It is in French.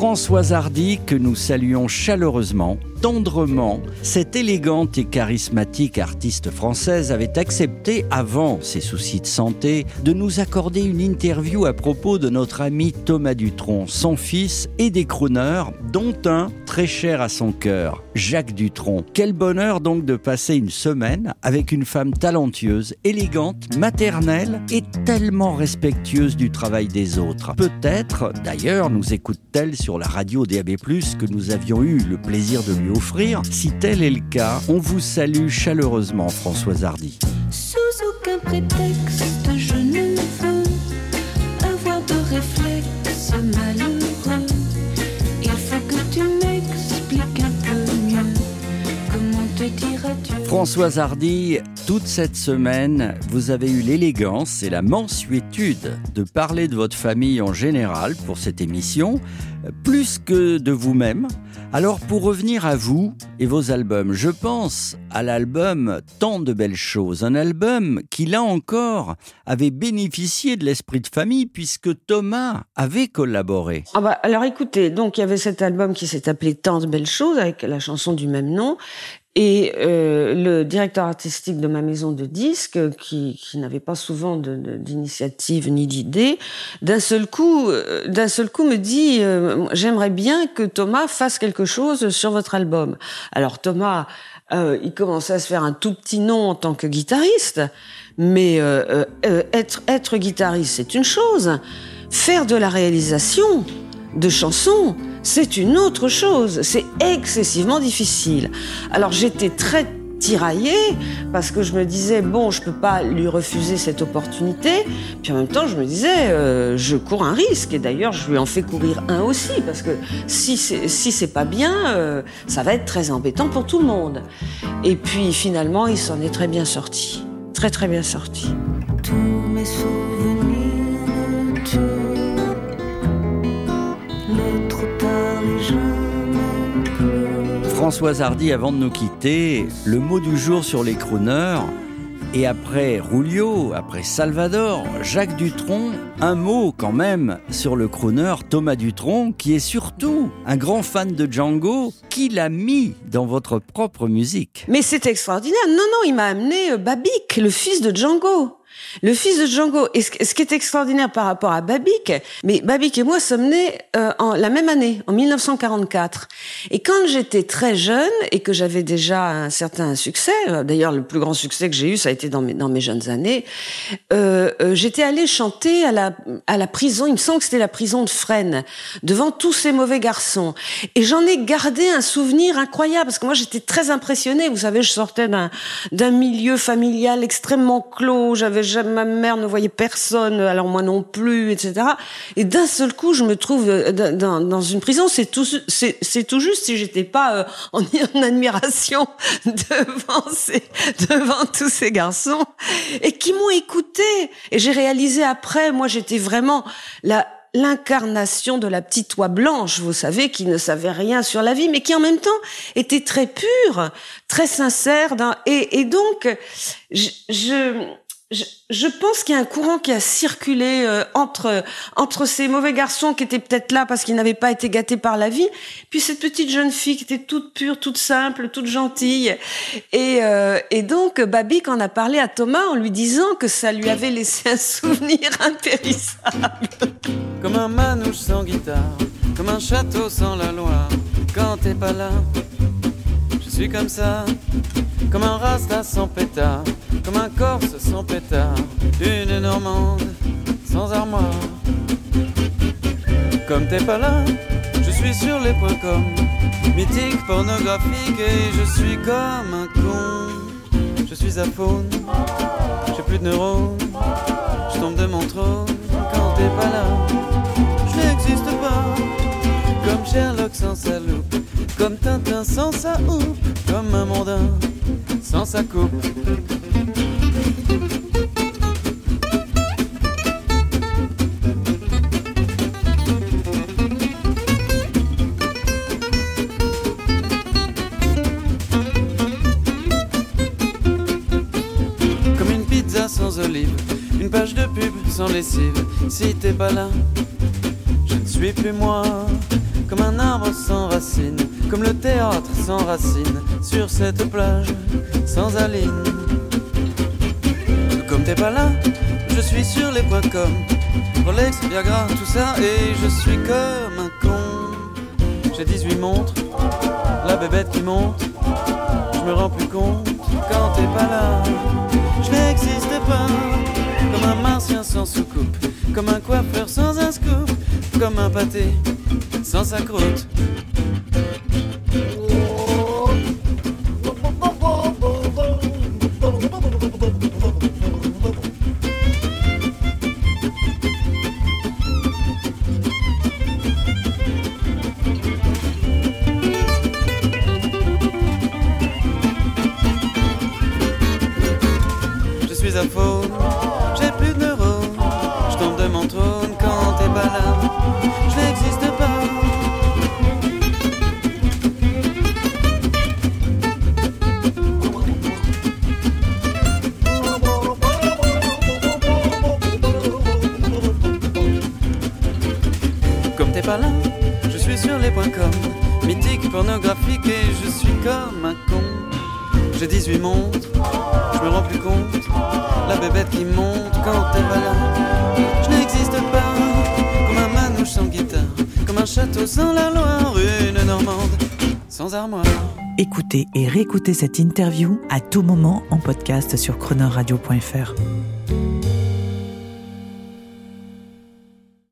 Françoise Hardy, que nous saluons chaleureusement, tendrement, cette élégante et charismatique artiste française avait accepté, avant ses soucis de santé, de nous accorder une interview à propos de notre ami Thomas Dutronc, son fils et des crooners, dont un très cher à son cœur, Jacques Dutronc. Quel bonheur donc de passer une semaine avec une femme talentueuse, élégante, maternelle et tellement respectueuse du travail des autres. Peut-être, d'ailleurs, nous écoute-t-elle sur la radio DAB+, que nous avions eu le plaisir de lui offrir. Si tel est le cas, on vous salue chaleureusement, Françoise Hardy. Sous aucun prétexte, je ne veux avoir de réflexe malheureux. Il faut que tu m'expliques un peu mieux. Comment te diras-tu? Françoise Hardy, toute cette semaine, vous avez eu l'élégance et la mansuétude de parler de votre famille en général pour cette émission, plus que de vous-même. Alors pour revenir à vous et vos albums, je pense à l'album Tant de belles choses, un album qui là encore avait bénéficié de l'esprit de famille puisque Thomas avait collaboré. Ah bah, alors écoutez, donc il y avait cet album qui s'est appelé Tant de belles choses avec la chanson du même nom. Et euh, le directeur artistique de ma maison de disques, qui, qui n'avait pas souvent d'initiative ni d'idée, d'un seul coup, euh, d'un seul coup me dit euh, j'aimerais bien que Thomas fasse quelque chose sur votre album. Alors Thomas, euh, il commençait à se faire un tout petit nom en tant que guitariste, mais euh, euh, euh, être être guitariste c'est une chose, faire de la réalisation de chansons, c'est une autre chose. C'est excessivement difficile. Alors j'étais très tiraillée parce que je me disais bon je peux pas lui refuser cette opportunité. Puis en même temps je me disais euh, je cours un risque. Et d'ailleurs je lui en fais courir un aussi parce que si c'est si pas bien euh, ça va être très embêtant pour tout le monde. Et puis finalement il s'en est très bien sorti. Très très bien sorti. Tous mes souvenirs Françoise Hardy, avant de nous quitter, le mot du jour sur les crooners. Et après Rulio, après Salvador, Jacques Dutronc, un mot quand même sur le crooner Thomas Dutronc, qui est surtout un grand fan de Django, qui l'a mis dans votre propre musique. Mais c'est extraordinaire. Non, non, il m'a amené euh, Babik, le fils de Django. Le fils de Django. Et ce, qui est extraordinaire par rapport à Babik, mais Babik et moi sommes nés euh, en la même année, en 1944. Et quand j'étais très jeune et que j'avais déjà un certain succès, euh, d'ailleurs le plus grand succès que j'ai eu, ça a été dans mes, jeunes années, euh, j'étais allée chanter à la, à la prison, il me semble que c'était la prison de Fresnes, devant tous ces mauvais garçons. Et j'en ai gardé un souvenir incroyable, parce que moi j'étais très impressionnée. Vous savez, je sortais d'un milieu familial extrêmement clos, j'avais ma mère ne voyait personne, alors moi non plus, etc. Et d'un seul coup, je me trouve euh, dans, dans- une prison. C'est tout, c'est c'est tout juste si j'étais pas euh, en, admiration devant devant tous ces garçons et qui m'ont écouté. Et j'ai réalisé après, moi j'étais vraiment la l'incarnation de la petite oie blanche, vous savez, qui ne savait rien sur la vie, mais qui en même temps était très pure, très sincère. et, et donc, je, je, pense qu'il y a un courant qui a circulé euh, entre ces mauvais garçons qui étaient peut-être là parce qu'ils n'avaient pas été gâtés par la vie, puis cette petite jeune fille qui était toute pure, toute simple, toute gentille. Et, euh, donc, Babic en a parlé à Thomas en lui disant que ça lui avait laissé un souvenir impérissable. Comme un manouche sans guitare, comme un château sans la Loire. Quand t'es pas là, je suis comme ça. Comme un rasta sans pétard, comme un corse sans pétard. Une normande sans armoire. Comme t'es pas là, je suis sur les points com. Mythique, pornographique, et je suis comme un con. Je suis à faune, j'ai plus de neurones. Je tombe de mon trône quand t'es pas là. Je n'existe pas comme Sherlock sans sa loupe. Comme Tintin sans sa houppe, comme un mondain sans sa coupe. Une page de pub sans lessive. Si t'es pas là, je ne suis plus moi. Comme un arbre sans racines, comme le théâtre sans racines, sur cette plage sans aline. Comme t'es pas là, je suis sur les points com. Rolex, Viagra, tout ça, et je suis comme un con. J'ai 18 montres, la bébête qui monte, je me rends plus compte quand t'es pas là. Comme un coiffeur sans un scoop, comme un pâté sans sa croûte. Mythique, pornographique et je suis comme un con. J'ai 18 montres, je me rends plus compte. La bébête qui monte quand t'es pas là. Je n'existe pas, comme un manouche sans guitare, comme un château sans la Loire, une Normande sans armoire. Écoutez et réécoutez cette interview à tout moment en podcast sur chronoradio.fr.